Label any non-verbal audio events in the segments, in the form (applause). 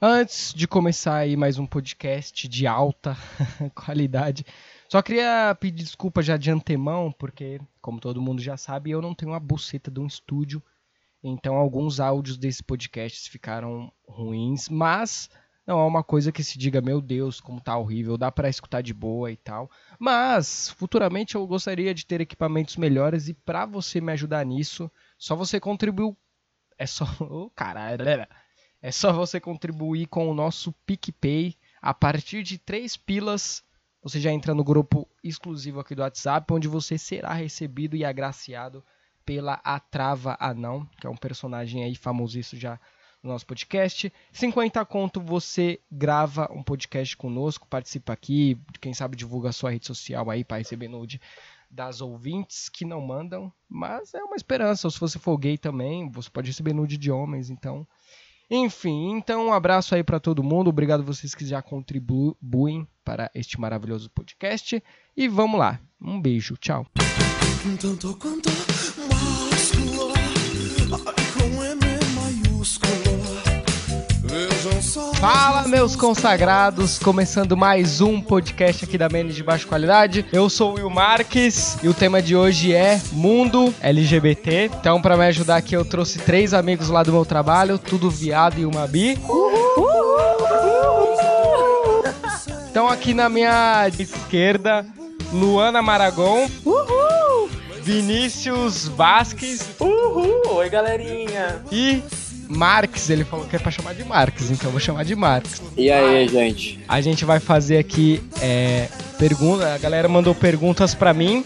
Antes de começar aí mais um podcast de alta (laughs) qualidade, só queria pedir desculpa já de antemão, porque, como todo mundo já sabe, eu não tenho uma buceta de um estúdio, então alguns áudios desse podcast ficaram ruins, mas não é uma coisa que se diga, meu Deus, como tá horrível, dá para escutar de boa e tal. Mas futuramente eu gostaria de ter equipamentos melhores e para você me ajudar nisso, só você contribuir. É só. (laughs) Oh, caralho. É só você contribuir com o nosso PicPay. A partir de 3 pilas, você já entra no grupo exclusivo aqui do WhatsApp, onde você será recebido e agraciado pela Atrava Anão, que é um personagem aí famosíssimo já no nosso podcast. 50 conto você grava um podcast conosco, participa aqui, quem sabe divulga a sua rede social aí para receber nude das ouvintes que não mandam, mas é uma esperança. Ou se você for gay também, você pode receber nude de homens, então. Enfim, então um abraço aí para todo mundo. Obrigado vocês que já contribuem para este maravilhoso podcast. E vamos lá. Um beijo, tchau. Fala, meus consagrados! Começando mais um podcast aqui da Menes de Baixa Qualidade. Eu sou o Will Marques e o tema de hoje é Mundo LGBT. Então, para me ajudar aqui, eu trouxe três amigos lá do meu trabalho, tudo viado e uma bi. Então, aqui na minha esquerda, Luana Maragon. Vinícius Vasques. Uhul! Oi, galerinha! E Marx, ele falou que é pra chamar de Marx, então eu vou chamar de Marx. E aí, gente? A gente vai fazer aqui é, pergunta, a galera mandou perguntas para mim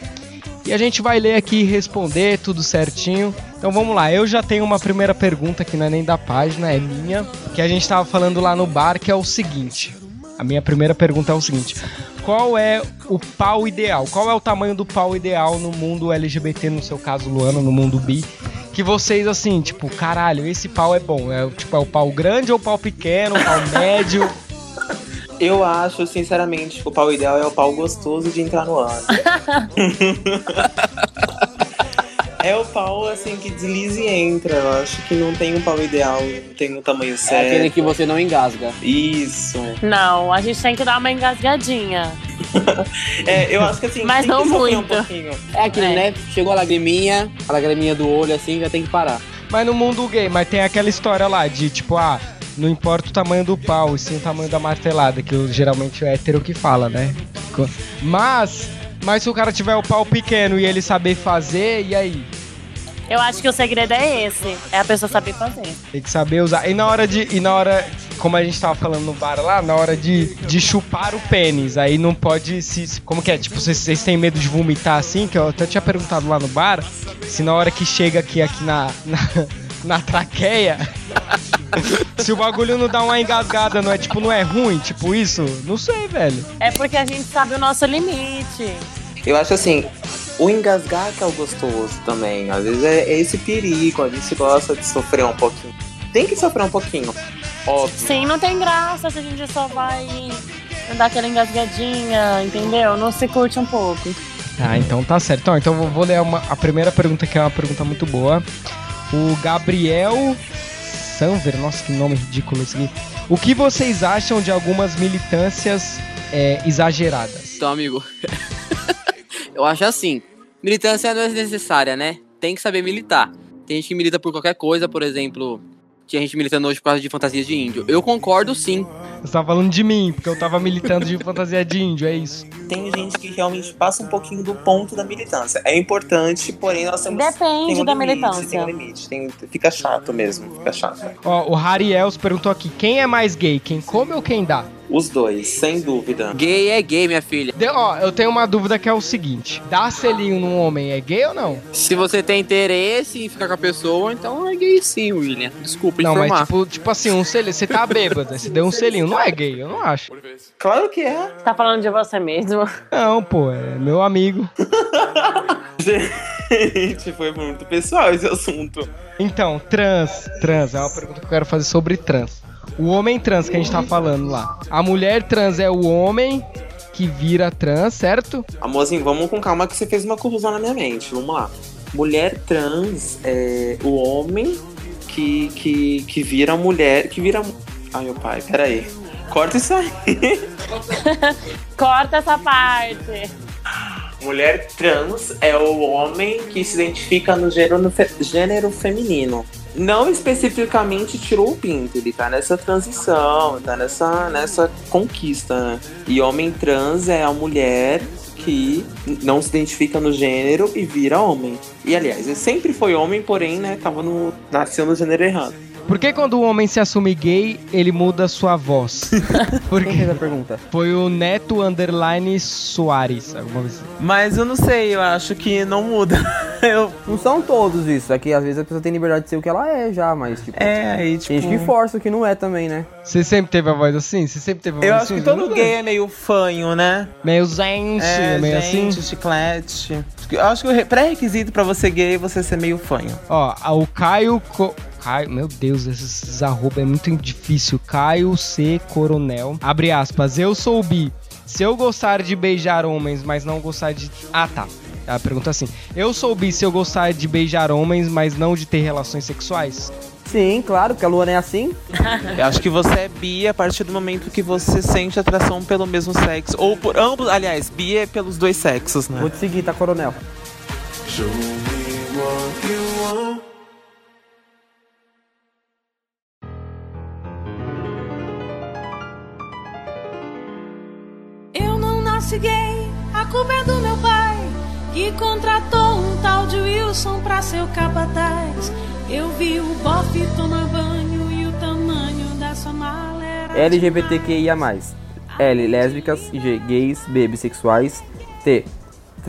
e a gente vai ler aqui e responder tudo certinho. Então vamos lá, eu já tenho uma primeira pergunta que não é nem da página, é minha, que a gente tava falando lá no bar, que é o seguinte. A minha primeira pergunta é o seguinte: qual é o pau ideal? Qual é o tamanho do pau ideal no mundo LGBT, no seu caso, Luana, no mundo bi? Que vocês, assim, tipo, caralho, esse pau é bom. É, tipo, é o pau grande ou o pau pequeno, o pau médio? (laughs) Eu acho, sinceramente, que o pau ideal é o pau gostoso de entrar no ano. (laughs) é o pau, assim, que desliza e entra. Eu acho que não tem um pau ideal, não tem um tamanho certo. É aquele que você não engasga. Isso. Não, a gente tem que dar uma engasgadinha. É, eu acho que assim, Mas não muito. Um é aquilo, é. né? Chegou a lagriminha, a lagriminha do olho, assim, já tem que parar. Mas no mundo gay, mas tem aquela história lá de, tipo, ah, não importa o tamanho do pau, e sim o tamanho da martelada, que geralmente é hétero que fala, né? Mas mas se o cara tiver o pau pequeno e ele saber fazer, e aí? Eu acho que o segredo é esse, é a pessoa saber fazer. Tem que saber usar. E na hora de, e na hora, como a gente tava falando no bar lá, na hora de, de chupar o pênis, aí não pode se, como que é? Tipo, vocês, vocês têm medo de vomitar assim, que eu até tinha perguntado lá no bar, se na hora que chega aqui aqui na, na, (laughs) na traqueia, (laughs) Se o bagulho não dá uma engasgada, não é tipo, não é ruim, tipo isso? Não sei, velho. É porque a gente sabe o nosso limite. Eu acho assim, o engasgar que é o gostoso também. Às vezes é, é esse perigo, a gente gosta de sofrer um pouquinho. Tem que sofrer um pouquinho, óbvio. Sim, não tem graça se a gente só vai dar aquela engasgadinha, entendeu? Não se curte um pouco. Ah, então tá certo. Então, então vou ler uma, a primeira pergunta, que é uma pergunta muito boa. O Gabriel Sanver, nossa, que nome ridículo esse aqui. O que vocês acham de algumas militâncias é, exageradas? Então, amigo, (laughs) eu acho assim: militância não é necessária, né? Tem que saber militar. Tem gente que milita por qualquer coisa, por exemplo, tinha gente militando hoje por causa de fantasias de índio. Eu concordo sim. Você tava falando de mim, porque eu tava militando de fantasia de índio, é isso. Tem gente que realmente passa um pouquinho do ponto da militância. É importante, porém nós temos. Depende tem um da limite, militância. Tem um limite. Tem, fica chato mesmo, fica chato. Ó, o Hariels perguntou aqui: quem é mais gay? Quem come ou quem dá? Os dois, sem dúvida. Gay é gay, minha filha. De, ó, eu tenho uma dúvida que é o seguinte: dar selinho num homem é gay ou não? Se você tem interesse em ficar com a pessoa, então é gay sim, William. Desculpa não, informar. Não, mas tipo, tipo assim, um selinho, você tá bêbado, você deu um selinho, não é gay, eu não acho. Claro que é. Você tá falando de você mesmo? Não, pô, é meu amigo. Gente, foi muito pessoal esse assunto. Então, trans, trans, é uma pergunta que eu quero fazer sobre trans. O homem trans que a gente tá falando lá. A mulher trans é o homem que vira trans, certo? Amorzinho, vamos com calma que você fez uma confusão na minha mente. Vamos lá. Mulher trans é o homem que, que, que vira mulher. Que vira. Ai, meu pai, peraí. Corta isso aí. (laughs) Corta essa parte. Mulher trans é o homem que se identifica no gênero, fe- gênero feminino. Não especificamente tirou o pinto, ele tá nessa transição, tá nessa, nessa conquista, né? E homem trans é a mulher que não se identifica no gênero e vira homem. E aliás, ele sempre foi homem, porém, né, tava no, nasceu no gênero errado. Por que quando o homem se assume gay, ele muda sua voz? (laughs) Por Quem fez a pergunta? Foi o Neto Underline Soares, alguma coisa assim. Mas eu não sei, eu acho que não muda. (laughs) Eu, Não são todos isso, é que às vezes a pessoa tem liberdade de ser o que ela é já, mas tipo. é, aí tipo. Tem gente que força o que não é também, né? Você sempre teve a voz assim? Você sempre teve a voz Eu assim? acho que todo gay é meio fanho, né? Meio gente, É, meio gente, assim. chiclete. Eu acho que o re- pré-requisito pra você gay é você ser meio fanho. Ó, o Caio... Co... Caio, meu Deus, esses, arroba é muito difícil. Caio C. Coronel. Abre aspas. Eu sou bi. Se eu gostar de beijar homens, mas não gostar de. Ah, tá. A pergunta é assim: Eu sou bi se eu gostar de beijar homens, mas não de ter relações sexuais? Sim, claro, porque a Luana é assim. (laughs) Eu acho que você é bi a partir do momento que você sente atração pelo mesmo sexo. Ou por ambos, aliás, bi é pelos dois sexos, né? Vou te seguir, tá, coronel? Eu contratou um tal de Wilson pra ser o capataz. Eu vi o bofe tomar banho e o tamanho da sua mala era. LGBTQIA+. L, lésbicas, G, gays, B, bissexuais, T,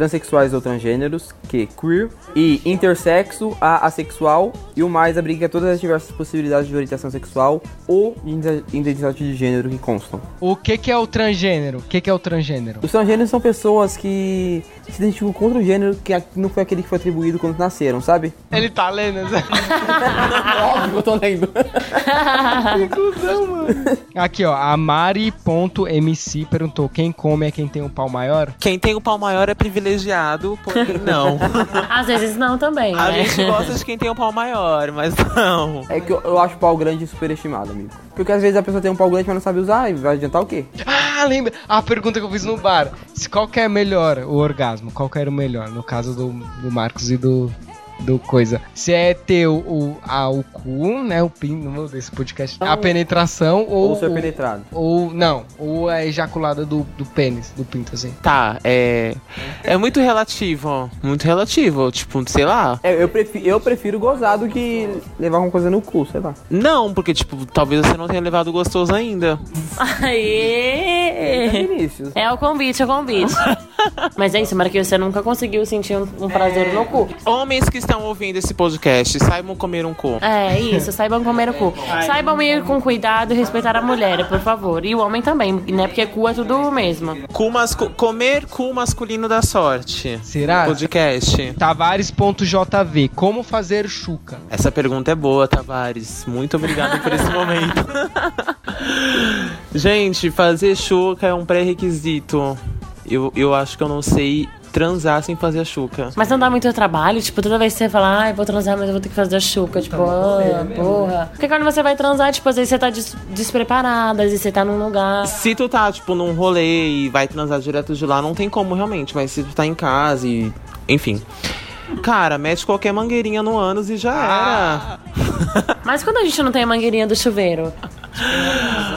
transexuais ou transgêneros, Q, queer, I, intersexo, A, assexual, e o mais abriga todas as diversas possibilidades de orientação sexual ou de ide- identidade de gênero que constam. O que, que é o transgênero? O que, que é o transgênero? Os transgêneros são pessoas que se identificam contra o gênero que não foi aquele que foi atribuído quando nasceram, sabe? Ele tá lendo. Óbvio que eu tô lendo. (laughs) Aqui, ó. A Mari.mc perguntou: quem come é quem tem o pau maior? Quem tem o pau maior é privilegiado, porém (laughs) não. Às vezes não também, A né? gente gosta de quem tem um pau maior, mas não. É que eu, eu acho pau grande superestimado, amigo. Porque às vezes a pessoa tem um pau grande, mas não sabe usar, e vai adiantar o quê? Ah, lembra? A pergunta que eu fiz no bar. Se qual que é melhor o orgasmo? Qual que era o melhor? No caso do, do Marcos e do, do coisa. Se é ter o, o, a, o cu, né? O pin, não vou desse podcast. A penetração ou. Ou ser o- penetrado. Ou não, ou a ejaculada do, do pênis, do pinto, assim. Tá, é. É muito relativo. Muito relativo. Tipo, sei lá. É, eu, prefiro, eu prefiro gozar do que levar alguma coisa no cu, sei lá. Não, porque, tipo, talvez você não tenha levado gostoso ainda. É, Aê! Vinícius. É o convite, é o convite. (laughs) Mas é isso, Marquinhos, você nunca conseguiu sentir um, um prazer no cu. Homens que estão ouvindo esse podcast, saibam comer um cu. É, isso, saibam comer o cu. Saibam ir com cuidado e respeitar a mulher, por favor. E o homem também, né? Porque cu é tudo o mesmo. Cu mascu- comer cu masculino da sorte. Será? Podcast. Tavares.jv, como fazer chuca? Essa pergunta é boa, Tavares. Muito obrigado por esse (laughs) momento. Gente, fazer chuca é um pré-requisito. Eu, eu acho que eu não sei transar sem fazer a chuca. Mas não dá muito trabalho, tipo, toda vez que você fala, ai, vou transar, mas eu vou ter que fazer a chuca, tipo, ah, porra. Porque quando você vai transar, tipo, às vezes você tá des despreparada, às vezes você tá num lugar. Se tu tá, tipo, num rolê e vai transar direto de lá, não tem como realmente. Mas se tu tá em casa e. Enfim. Cara, mete qualquer mangueirinha no ânus e já era. Mas quando a gente não tem a mangueirinha do chuveiro?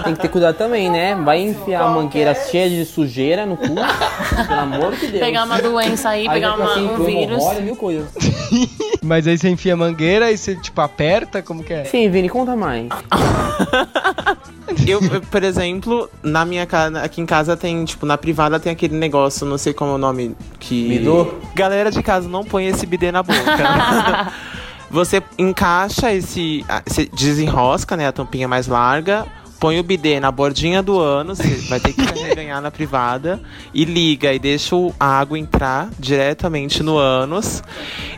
Tem que ter cuidado também, né? Vai enfiar a mangueira cheia de sujeira no cu. Pelo amor de Deus. Pegar uma doença aí, Aí pegar uma, assim, um vírus. Olha, mil coisas. (laughs) Mas aí você enfia a mangueira e você, tipo, aperta? Como que é? Sim, Vini, conta mais. (laughs) Eu, por exemplo, na minha casa, aqui em casa tem, tipo, na privada tem aquele negócio, não sei como é o nome, que. Bidô? Galera de casa, não põe esse bidê na boca. (laughs) Você encaixa esse. Você desenrosca, né? A tampinha mais larga. Põe o bidê na bordinha do ânus, você vai ter que (laughs) ganhar na privada. E liga e deixa a água entrar diretamente no ânus.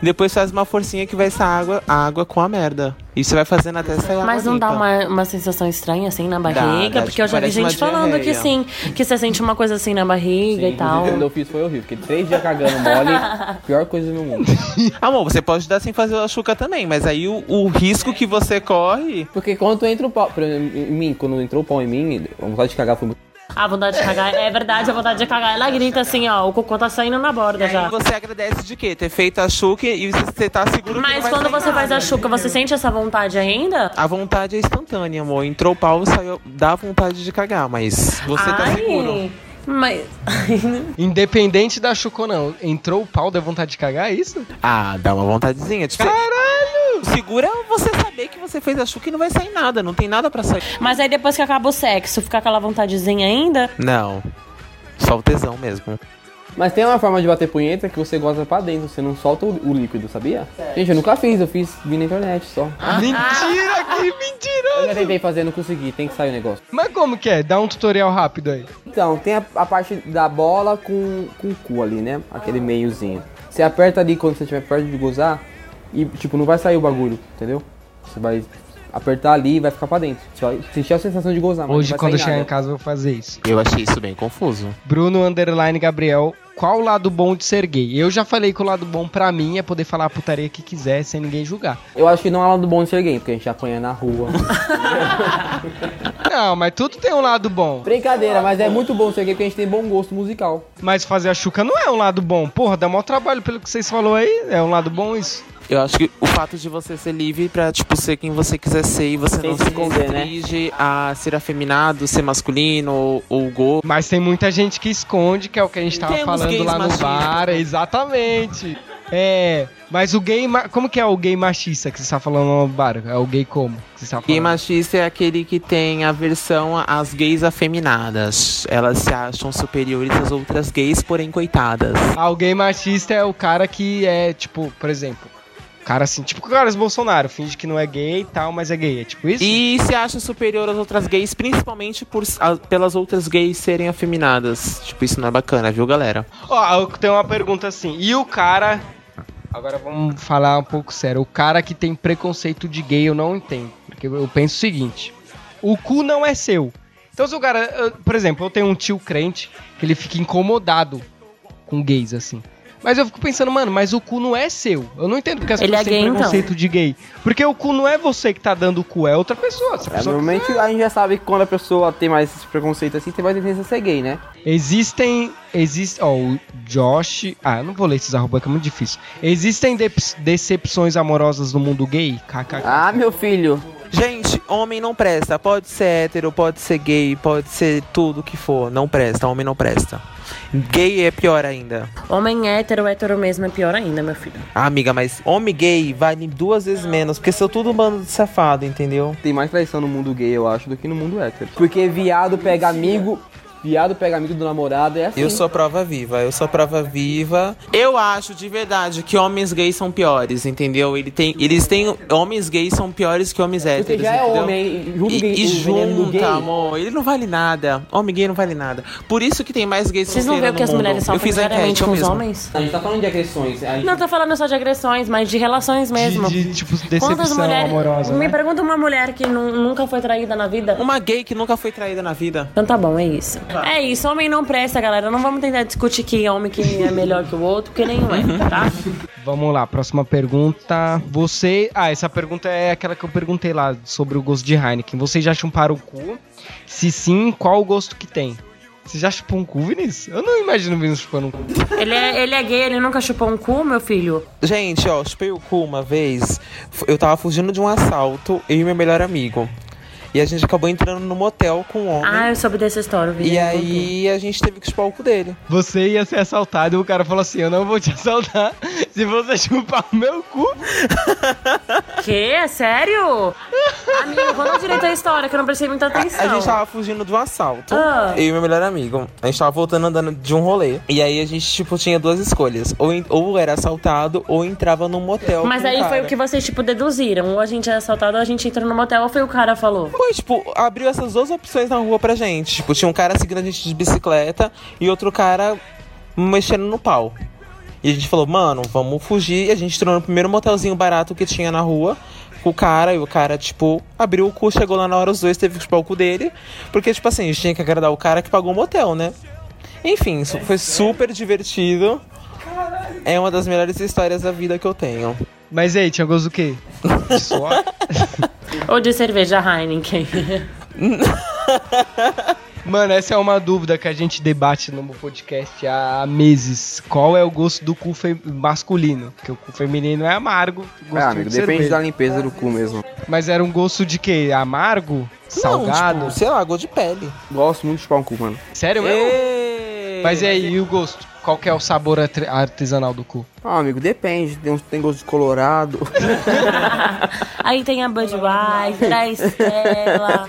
E depois faz uma forcinha que vai sair água, água com a merda. E você vai fazendo até sair Mas não dá uma, uma sensação estranha assim na barriga? dá, porque tipo, eu já vi gente falando que sim, que você sente uma coisa assim na barriga e tal. Quando eu fiz foi horrível. Fiquei três dias cagando mole. (laughs) Pior coisa do mundo. (laughs) Amor, você pode dar sem fazer a chuca também, mas aí o, o risco que você corre. Porque quando entra o pau. Exemplo, em mim, quando entrou o pau em mim, a vontade de cagar foi muito. A vontade de cagar, é verdade, a vontade de cagar. Ela grita assim, ó, o cocô tá saindo na borda Aí já. você agradece de quê? Ter feito a chuca e você tá seguro que não Mas vai quando você faz a nada. chuca, você sente essa vontade ainda? A vontade é instantânea, amor. Entrou o pau, saiu. Dá vontade de cagar, mas você tá seguro. Mas. (laughs) Independente da chuca ou não, entrou o pau, deu vontade de cagar, é isso? Ah, dá uma vontadezinha. Tipo, Caralho! Segura você saber que você fez a chuca e não vai sair nada. Não tem nada pra sair. Mas aí depois que acaba o sexo, fica aquela vontadezinha ainda? Não. Só o tesão mesmo. Mas tem uma forma de bater punheta que você gosta pra dentro, você não solta o, o líquido, sabia? Gente, eu nunca fiz, eu fiz, vi na internet só. Mentira, que Eu mentira! já tentei fazer, não consegui, tem que sair o negócio. Mas como que é? Dá um tutorial rápido aí. Então, tem a, a parte da bola com, com o cu ali, né? Aquele meiozinho. Você aperta ali quando você estiver perto de gozar e, tipo, não vai sair o bagulho, entendeu? Você vai apertar ali e vai ficar pra dentro. Você vai sentir a sensação de gozar, mas Hoje, quando chegar nada. em casa, eu vou fazer isso. Eu achei isso bem confuso. Bruno Underline Gabriel, qual o lado bom de ser gay? Eu já falei que o lado bom pra mim é poder falar a putaria que quiser sem ninguém julgar. Eu acho que não é lado bom de ser gay, porque a gente apanha na rua. (laughs) Não, mas tudo tem um lado bom. Brincadeira, mas é muito bom ser gay porque a gente tem bom gosto musical. Mas fazer a chuca não é um lado bom. Porra, dá maior trabalho pelo que vocês falou aí. É um lado bom isso. Eu acho que o fato de você ser livre pra, tipo, ser quem você quiser ser e você Sem não se esconder, né? restringe a ser afeminado, ser masculino ou, ou go. Mas tem muita gente que esconde, que é o que a gente tava Temos falando lá no bar. Exatamente. É, mas o gay. ma- Como que é o gay machista que você tá falando no bar? É o gay como? Que você tá falando? Gay machista é aquele que tem aversão às gays afeminadas. Elas se acham superiores às outras gays, porém coitadas. Ah, o gay machista é o cara que é, tipo, por exemplo. Cara assim, tipo o Carlos Bolsonaro, finge que não é gay e tal, mas é gay. É tipo isso? E se acha superior às outras gays, principalmente por, a- pelas outras gays serem afeminadas. Tipo, isso não é bacana, viu, galera? Ó, eu tenho uma pergunta assim. E o cara. Agora vamos falar um pouco sério. O cara que tem preconceito de gay eu não entendo. Porque eu penso o seguinte: o cu não é seu. Então, se o cara. eu- Por exemplo, eu tenho um tio crente que ele fica incomodado com gays, assim. Mas eu fico pensando, mano, mas o cu não é seu. Eu não entendo porque as Ele pessoas é têm então? preconceito de gay. Porque o cu não é você que tá dando o cu, é outra pessoa. Se a É, pessoa normalmente a gente já sabe que quando a pessoa tem mais esse preconceito assim, tem mais tendência a ser gay, né? Existem. Existe. Ó, o Josh. Ah, eu não vou ler esses arroba que é muito difícil. Existem dep- decepções amorosas no mundo gay? KKK. Ah, meu filho. Gente, homem não presta. Pode ser hétero, pode ser gay, pode ser tudo que for. Não presta, homem não presta. Gay é pior ainda. Homem hétero, hétero mesmo é pior ainda, meu filho. Ah, amiga, mas homem gay vale duas vezes menos, porque são tudo um bando de safado, entendeu? Tem mais traição no mundo gay, eu acho, do que no mundo hétero. Porque viado pega amigo. Viado pega amigo do namorado, é assim. Eu sou prova viva, eu sou prova viva. Eu acho de verdade que homens gays são piores, entendeu? Ele tem, eles têm. Homens gays são piores que homens héteros. Porque já é entendeu? homem, aí junta o E, gay- e junta, gay. amor, ele não vale nada. Homem gay não vale nada. Por isso que tem mais gays Vocês não veem solteiros que as mundo. mulheres Eu sofrem fiz a enquete, com os mesmo. homens? A gente tá falando de agressões. Gente... Não tô falando só de agressões, mas de relações mesmo. De, de, tipo, Quantas decepção mulheres. amorosa. Me né? pergunta uma mulher que nu- nunca foi traída na vida. Uma gay que nunca foi traída na vida. Então tá bom, é isso. É isso, homem não presta, galera. Não vamos tentar discutir que homem que é melhor que o outro, porque nenhum é, tá? Vamos lá, próxima pergunta. Você. Ah, essa pergunta é aquela que eu perguntei lá sobre o gosto de Heineken. Vocês já chuparam o cu? Se sim, qual o gosto que tem? Você já chupou um cu, Vinícius? Eu não imagino o Vinícius chupando um cu. Ele é, ele é gay, ele nunca chupou um cu, meu filho. Gente, ó, chupei o cu uma vez. Eu tava fugindo de um assalto, eu e meu melhor amigo. E a gente acabou entrando no motel com um homem. Ah, eu soube dessa história, Vini. e aí a gente teve que chupar o cu dele. Você ia ser assaltado e o cara falou assim: Eu não vou te assaltar se você chupar o meu cu. Que? É sério? Amigo, conta direito a história, que eu não prestei muita atenção. A gente tava fugindo um assalto. Ah. Eu e meu melhor amigo. A gente tava voltando andando de um rolê. E aí a gente, tipo, tinha duas escolhas. Ou, ou era assaltado, ou entrava num motel. Mas aí foi cara. o que vocês, tipo, deduziram. Ou a gente é assaltado, ou a gente entra no motel, ou foi o cara falou. Foi, tipo, abriu essas duas opções na rua pra gente. Tipo, tinha um cara seguindo a gente de bicicleta e outro cara mexendo no pau. E a gente falou, mano, vamos fugir. E a gente entrou no primeiro motelzinho barato que tinha na rua com o cara, e o cara, tipo, abriu o cu, chegou lá na hora, os dois teve que chupar o cu dele. Porque, tipo assim, a gente tinha que agradar o cara que pagou o motel, né? Enfim, isso foi super divertido. É uma das melhores histórias da vida que eu tenho. Mas aí, tinha gosto do quê? De (laughs) suor? Ou de cerveja Heineken. (laughs) Mano, essa é uma dúvida que a gente debate no podcast há meses. Qual é o gosto do cu masculino? Porque o cu feminino é amargo. É, gostinho amigo, de depende cerveja. da limpeza do cu mesmo. Mas era um gosto de quê? Amargo? Salgado? Não, tipo, sei lá, gosto de pele. Gosto muito de chupar um cu, mano. Sério mesmo? Mas e aí, e o gosto? Qual que é o sabor artesanal do cu? Ah, amigo, depende. Tem, tem gosto de colorado. (laughs) Aí tem a Budweiser, a Estela.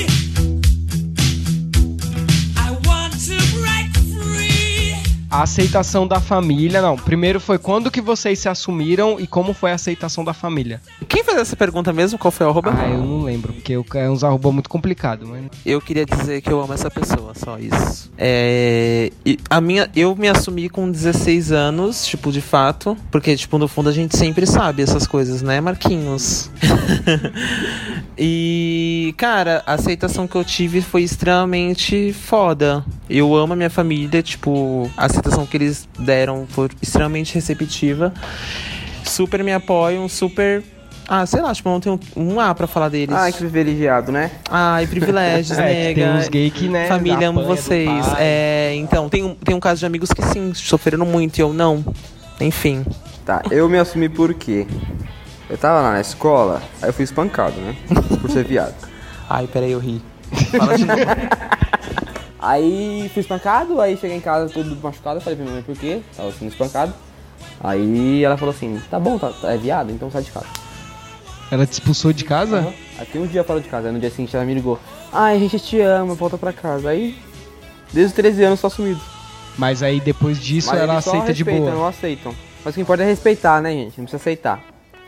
A aceitação da família, não. Primeiro foi quando que vocês se assumiram e como foi a aceitação da família? Quem fez essa pergunta mesmo? Qual foi o arroba? Ah, eu não lembro, porque eu- é uns arroba muito complicado, mas... Eu queria dizer que eu amo essa pessoa, só isso. É, a minha, eu me assumi com 16 anos, tipo, de fato, porque, tipo, no fundo a gente sempre sabe essas coisas, né, Marquinhos? (laughs) e, cara, a aceitação que eu tive foi extremamente foda. Eu amo a minha família, tipo, a aceitação que eles deram foi extremamente receptiva. Super me apoiam, super. Ah, sei lá, tipo, não tenho um A pra falar deles. Ai, que privilegiado, né? Ai, privilégios, (laughs) É, nega. tem uns gay que, né, Família, amo vocês. É, então, tem, um- tem um caso de amigos que sim, sofreram muito e eu não. Enfim. Tá, eu me assumi por quê? Eu tava lá na escola, aí eu fui espancado, né? Por ser viado. (laughs) Ai, peraí, eu ri. (laughs) Fala de novo. Aí fui espancado, aí cheguei em casa todo machucado, falei pra minha mãe por quê? Tava sendo espancado. Aí ela falou assim, tá bom, tá, é viado, então sai de casa. Ela te expulsou de casa? Aí fiquei um dia fora de casa, aí no dia seguinte ela me ligou, ai, a gente te ama, volta pra casa. Aí, desde os 13 anos, tô assumido. Mas aí depois disso Mas ela só aceita de boa. não aceitam. Mas o que importa é respeitar, né, gente? Não precisa aceitar.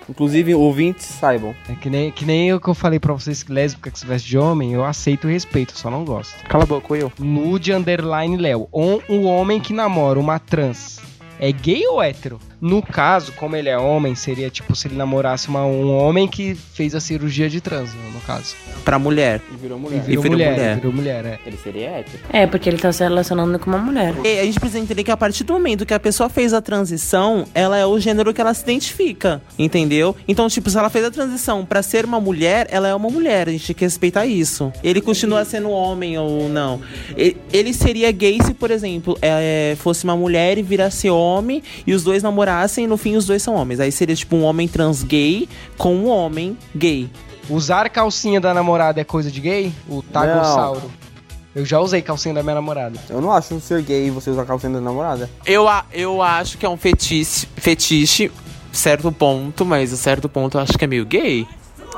Inclusive, ouvintes saibam. É que nem, que nem eu que eu falei pra vocês que lésbica que se veste de homem, eu aceito e respeito, só não gosto. Cala a boca, eu. Nude underline Léo. Um, um homem que namora uma trans é gay ou hétero? No caso, como ele é homem, seria tipo se ele namorasse uma- um homem que fez a cirurgia de trans, no caso. Pra mulher. E virou E mulher. virou, virou mulher, mulher. Virou mulher, é. Ele seria hétero. É, porque ele tá se relacionando com uma mulher. E a gente precisa entender que a partir do momento que a pessoa fez a transição, ela é o gênero que ela se identifica, entendeu? Então, tipo, se ela fez a transição pra ser uma mulher, ela é uma mulher, a gente tem que respeitar isso. Ele continua sendo homem ou não. E- Ele seria gay se, por exemplo, é, fosse uma mulher e virasse homem e os dois namorassem e no fim os dois são homens. Aí seria tipo um homem trans gay com um homem gay. Usar calcinha da namorada é coisa de gay? O tagossauro. Eu já usei calcinha da minha namorada. Eu não acho ser gay você usar calcinha da namorada. Eu, a- eu acho que é um fetiche, fetiche, certo ponto, mas a certo ponto eu acho que é meio gay.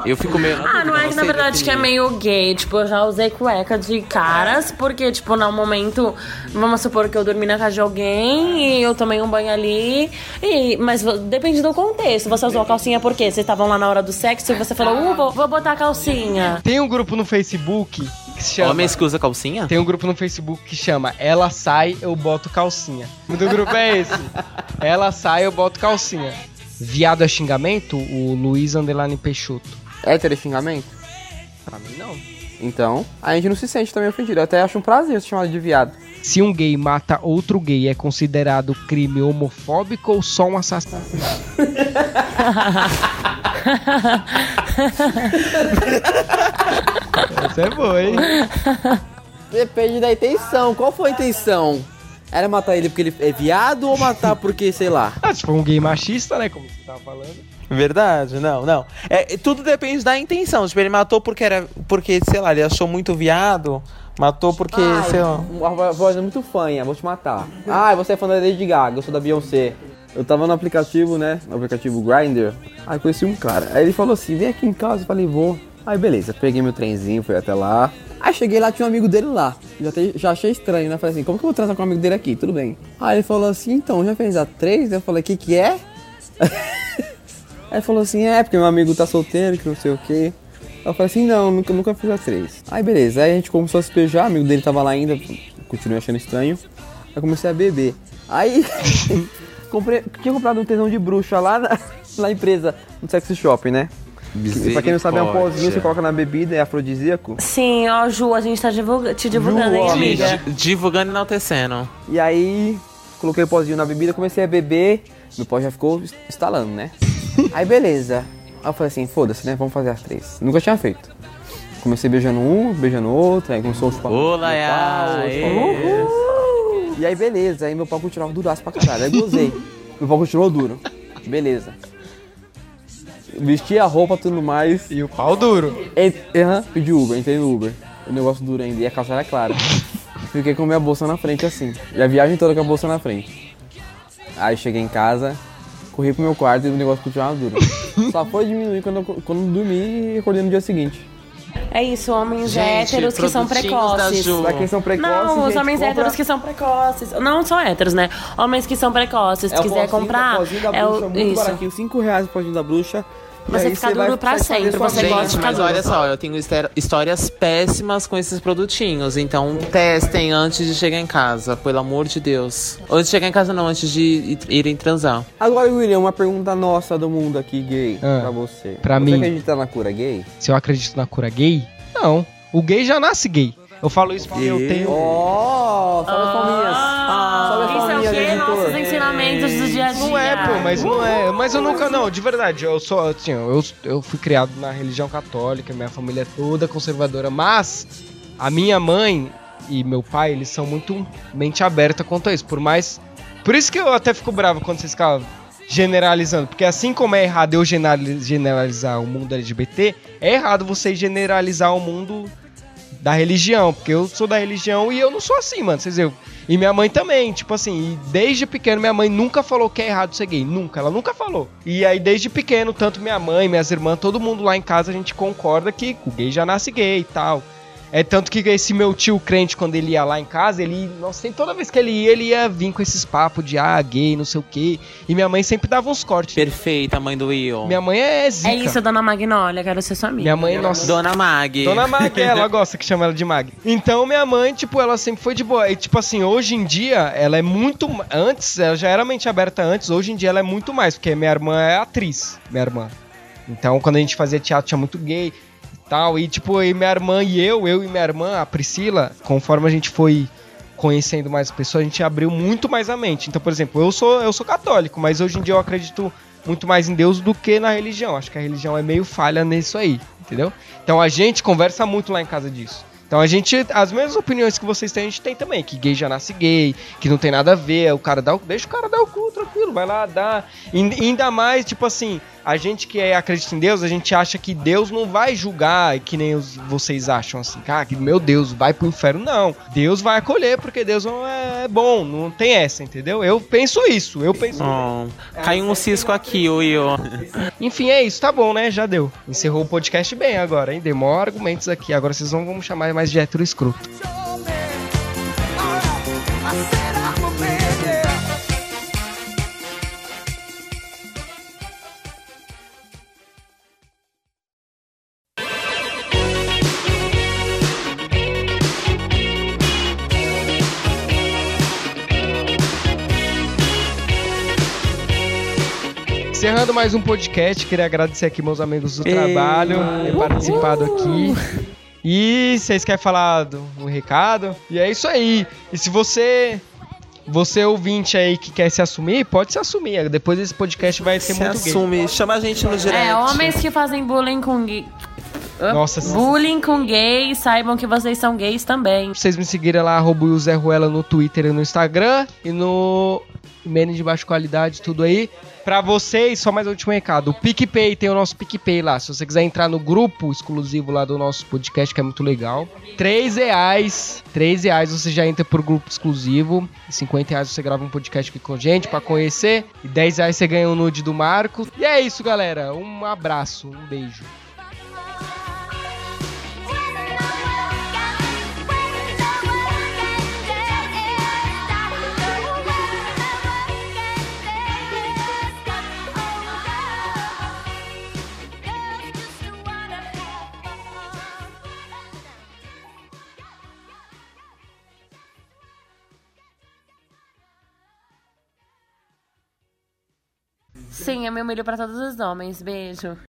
Eu fico meio. Ah, não é que na verdade que é meio gay. Tipo, eu já usei cueca de caras, porque, tipo, no momento, vamos supor que eu dormi na casa de alguém e eu tomei um banho ali. E, mas depende do contexto. Você usou a calcinha por quê? Vocês estavam lá na hora do sexo e você falou, uh, vou, vou botar a calcinha. Tem um grupo no Facebook que se chama. Homens que usa calcinha? Tem um grupo no Facebook que chama Ela Sai, Eu Boto Calcinha. O nome do grupo é esse. Ela Sai, Eu Boto Calcinha. Viado é xingamento? O Luiz Underline Peixoto. Hétero é xingamento? Pra mim, não. Então, a gente não se sente também ofendido. Eu até acho um prazer ser chamado de viado. Se um gay mata outro gay, é considerado crime homofóbico ou só um assassino? (laughs) Essa é boa, hein? Depende da intenção. Qual foi a intenção? Era matar ele porque ele é viado ou matar porque, sei lá? Ah, se for um gay machista, né? Como você tava falando. Verdade, não, não. É, tudo depende da intenção. Tipo, ele matou porque era. Porque, sei lá, ele achou muito viado. Matou porque, Ai, sei lá. Uma voz é muito fanha, vou te matar. Ai, você é fã da Lady Gaga, eu sou da Beyoncé. Eu tava no aplicativo, né? No aplicativo Grindr. Aí conheci um cara. Aí ele falou assim: vem aqui em casa. Eu falei: vou. Aí beleza, peguei meu trenzinho, fui até lá. Aí cheguei lá, tinha um amigo dele lá. Já, te- já achei estranho, né? Falei assim: como que eu vou transar com um amigo dele aqui? Tudo bem. Aí ele falou assim: então, já fez a três? Eu falei: que que é? (laughs) Aí falou assim: é, porque meu amigo tá solteiro, que não sei o quê. Eu falei assim, não, nunca, nunca fiz a três. Aí beleza, aí a gente começou a se beijar, amigo dele tava lá ainda, continuei achando estranho. Aí comecei a beber. Aí (laughs) comprei, tinha comprado um tesão de bruxa lá na, (laughs) na empresa, no Sexy Shopping, né? Que, pra quem não sabe, é um pozinho, você coloca na bebida, é afrodisíaco. Sim, ó, Ju, a gente tá divulga te divulgando, Ju, hein, amiga? Di- Divulgando e enaltecendo. E aí, coloquei o pozinho na bebida, comecei a beber, meu pó já ficou instalando, né? Aí beleza. Aí eu falei assim, foda-se, né? Vamos fazer as três. Nunca tinha feito. Comecei beijando um, beijando outro, aí começou a chupar Olá! E aí beleza, aí meu pau continuava duraço pra caralho. Aí gozei. meu pau continuou duro. Beleza. Vesti a roupa, tudo mais. E o pau duro. Ent- Aham, pedi Uber, entrei no Uber. O negócio duro ainda e a calça era clara. Fiquei com minha bolsa na frente assim. E a viagem toda com a bolsa na frente. Aí cheguei em casa, corri pro meu quarto e o negócio continuava duro. (laughs) Só foi diminuir quando eu, quando dormi e acordei no dia seguinte. É isso, homens Gente, héteros que são da precoces. Ju. Pra quem são precoces, Não, os homens compra- héteros que são precoces. Não só héteros, né? Homens que são precoces. Se É quiser pozinho- comprar, o pozinho da é bruxa, o. muito Isso. baratinho, 5 reais o pozinho da bruxa. Você fica duro pra sempre, você vida. gosta de Gente, ficar mas duro. olha só, eu tenho histó- histórias péssimas com esses produtinhos. Então, testem antes de chegar em casa, pelo amor de Deus. Antes de chegar em casa, não, antes de ir- irem transar. Agora, William, uma pergunta nossa do mundo aqui gay Ah, pra você. pra você mim. acredita na cura gay? Se eu acredito na cura gay? Não. O gay já nasce gay. Eu falo isso porque eu tenho. Ó, oh, salve as palminhas. Editor. Nossos ensinamentos do dia a dia. Não é, pô, mas não é. Mas eu nunca, não, de verdade. Eu sou, assim, eu, eu fui criado na religião católica, minha família é toda conservadora, mas a minha mãe e meu pai, eles são muito mente aberta quanto a isso. Por mais. Por isso que eu até fico bravo quando vocês ficam generalizando. Porque assim como é errado eu generali- generalizar o mundo LGBT, é errado você generalizar o mundo da religião, porque eu sou da religião e eu não sou assim, mano. Vocês viram? E minha mãe também, tipo assim, desde pequeno minha mãe nunca falou que é errado ser gay, nunca, ela nunca falou. E aí desde pequeno, tanto minha mãe, minhas irmãs, todo mundo lá em casa a gente concorda que o gay já nasce gay e tal. É tanto que esse meu tio crente, quando ele ia lá em casa, ele. Nossa, tem- toda vez que ele ia, ele ia vir com esses papos de ah, gay, não sei o quê. E minha mãe sempre dava uns cortes. Perfeita, mãe do Will. Minha mãe é zica. É isso, dona Magnólia, quero ser sua amiga. Minha mãe, nossa. Dona Mag. Dona Mag, (laughs) ela gosta que chama ela de Mag. Então minha mãe, tipo, ela sempre foi de boa. E tipo assim, hoje em dia, ela é muito. Antes, ela já era mente aberta antes, hoje em dia ela é muito mais, porque minha irmã é atriz, minha irmã. Então quando a gente fazia teatro tinha muito gay tal. E tipo, e minha irmã e eu, eu e minha irmã, a Priscila, conforme a gente foi conhecendo mais pessoas, a gente abriu muito mais a mente. Então, por exemplo, eu sou, eu sou católico, mas hoje em dia eu acredito muito mais em Deus do que na religião. Acho que a religião é meio falha nisso aí, entendeu? Então a gente conversa muito lá em casa disso. Então a gente, as mesmas opiniões que vocês têm, a gente tem também. Que gay já nasce gay, que não tem nada a ver, o cara dá o, deixa o cara dar o cu, tranquilo, vai lá, dá. E ainda mais, tipo assim, a gente que é, acredita em Deus, a gente acha que Deus não vai julgar, que nem os, vocês acham assim, cara, que meu Deus, vai pro inferno. Não, Deus vai acolher, porque Deus não é bom, não tem essa, entendeu? Eu penso isso, eu penso Oh, caiu um cisco aqui, Will. (laughs) enfim, é isso, tá bom, né? Já deu. Encerrou o podcast bem agora, hein? Deu argumentos aqui. Agora vocês vão vamos chamar mais de hétero escroto. Encerrando mais um podcast, queria agradecer aqui meus amigos do Ei. trabalho, ter participado aqui. E vocês querem falar do um recado? E é isso aí. E se você você ouvinte aí que quer se assumir, pode se assumir. Depois desse podcast vai ser Se muito gay. assume, chama a gente no direct. É, homens que fazem bullying com gay. Nossa, Bullying com gays, saibam que vocês são gays também. vocês me seguirem lá, arroba o Zé Ruela no Twitter e no Instagram. E no Menos de Baixa Qualidade, tudo aí. Pra vocês, só mais um último recado. O PicPay, tem o nosso PicPay lá. Se você quiser entrar no grupo exclusivo lá do nosso podcast, que é muito legal. 3 reais. 3 reais você já entra pro grupo exclusivo. E 50 reais você grava um podcast aqui com a gente pra conhecer. E 10 reais você ganha um nude do Marco. E é isso, galera. Um abraço, um beijo. Sim, é meu milho pra todos os homens. Beijo.